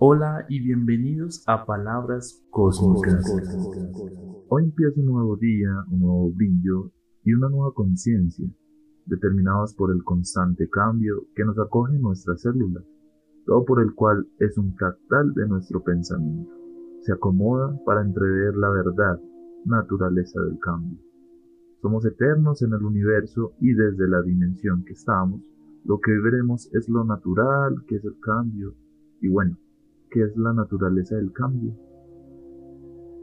Hola y bienvenidos a Palabras Cósmicas. Hoy empieza un nuevo día, un nuevo brillo y una nueva conciencia, determinadas por el constante cambio que nos acoge en nuestras células, todo por el cual es un fractal de nuestro pensamiento. Se acomoda para entrever la verdad, naturaleza del cambio. Somos eternos en el universo y desde la dimensión que estamos, lo que veremos es lo natural, que es el cambio, y bueno, ¿Qué es la naturaleza del cambio.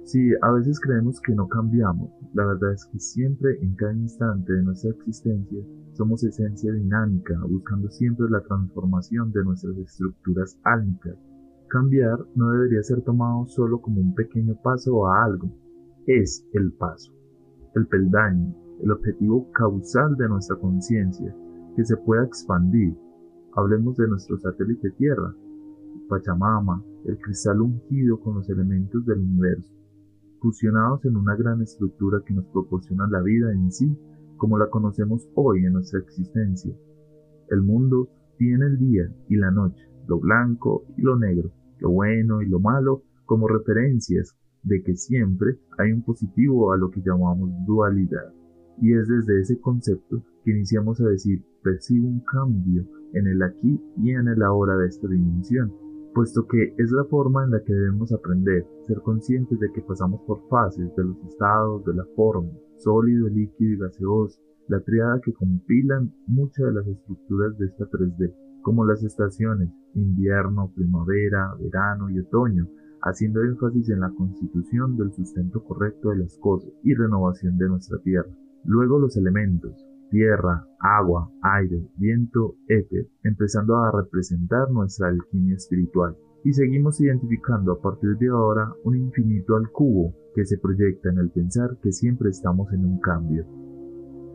Si a veces creemos que no cambiamos, la verdad es que siempre en cada instante de nuestra existencia somos esencia dinámica, buscando siempre la transformación de nuestras estructuras álmicas. Cambiar no debería ser tomado solo como un pequeño paso a algo, es el paso, el peldaño, el objetivo causal de nuestra conciencia, que se pueda expandir. Hablemos de nuestro satélite Tierra, Pachamama, el cristal ungido con los elementos del universo, fusionados en una gran estructura que nos proporciona la vida en sí como la conocemos hoy en nuestra existencia. El mundo tiene el día y la noche, lo blanco y lo negro, lo bueno y lo malo como referencias de que siempre hay un positivo a lo que llamamos dualidad. Y es desde ese concepto que iniciamos a decir percibo un cambio en el aquí y en el ahora de esta dimensión puesto que es la forma en la que debemos aprender, ser conscientes de que pasamos por fases de los estados, de la forma, sólido, líquido y gaseoso, la triada que compilan muchas de las estructuras de esta 3D, como las estaciones, invierno, primavera, verano y otoño, haciendo énfasis en la constitución del sustento correcto de las cosas y renovación de nuestra tierra. Luego los elementos, tierra, agua, aire, viento, éter, empezando a representar nuestra alquimia espiritual. Y seguimos identificando a partir de ahora un infinito al cubo que se proyecta en el pensar que siempre estamos en un cambio.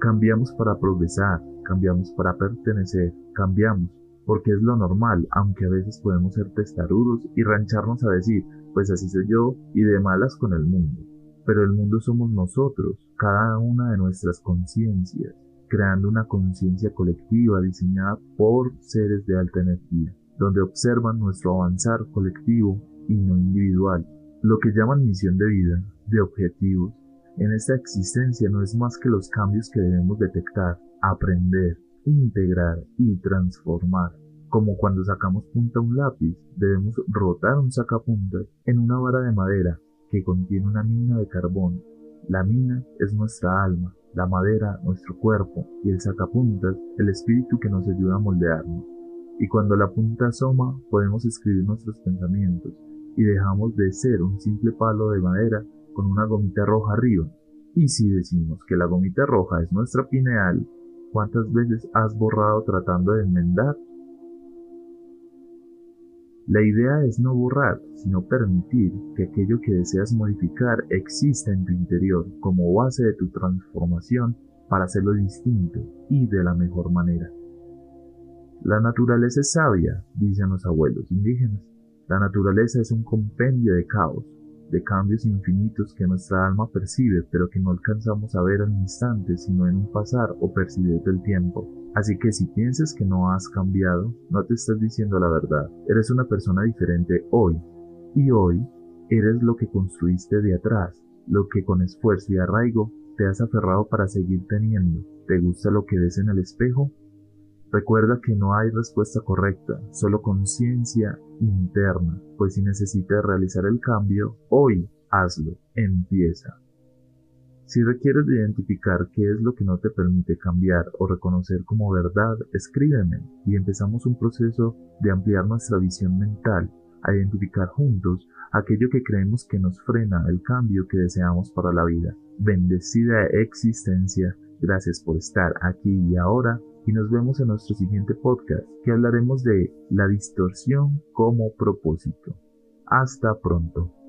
Cambiamos para progresar, cambiamos para pertenecer, cambiamos porque es lo normal, aunque a veces podemos ser testarudos y rancharnos a decir, pues así soy yo y de malas con el mundo. Pero el mundo somos nosotros, cada una de nuestras conciencias, creando una conciencia colectiva diseñada por seres de alta energía, donde observan nuestro avanzar colectivo y no individual. Lo que llaman misión de vida, de objetivos, en esta existencia no es más que los cambios que debemos detectar, aprender, integrar y transformar. Como cuando sacamos punta a un lápiz, debemos rotar un sacapuntas en una vara de madera que contiene una mina de carbón. La mina es nuestra alma, la madera, nuestro cuerpo, y el sacapuntas, el espíritu que nos ayuda a moldearnos. Y cuando la punta asoma, podemos escribir nuestros pensamientos, y dejamos de ser un simple palo de madera con una gomita roja arriba. Y si decimos que la gomita roja es nuestra pineal, ¿cuántas veces has borrado tratando de enmendar la idea es no borrar, sino permitir que aquello que deseas modificar exista en tu interior como base de tu transformación para hacerlo distinto y de la mejor manera. La naturaleza es sabia, dicen los abuelos indígenas. La naturaleza es un compendio de caos, de cambios infinitos que nuestra alma percibe pero que no alcanzamos a ver al instante sino en un pasar o percibir del tiempo. Así que si piensas que no has cambiado, no te estás diciendo la verdad. Eres una persona diferente hoy. Y hoy eres lo que construiste de atrás, lo que con esfuerzo y arraigo te has aferrado para seguir teniendo. ¿Te gusta lo que ves en el espejo? Recuerda que no hay respuesta correcta, solo conciencia interna, pues si necesitas realizar el cambio, hoy hazlo, empieza. Si requieres de identificar qué es lo que no te permite cambiar o reconocer como verdad, escríbeme y empezamos un proceso de ampliar nuestra visión mental, a identificar juntos aquello que creemos que nos frena el cambio que deseamos para la vida. Bendecida existencia, gracias por estar aquí y ahora y nos vemos en nuestro siguiente podcast que hablaremos de la distorsión como propósito. Hasta pronto.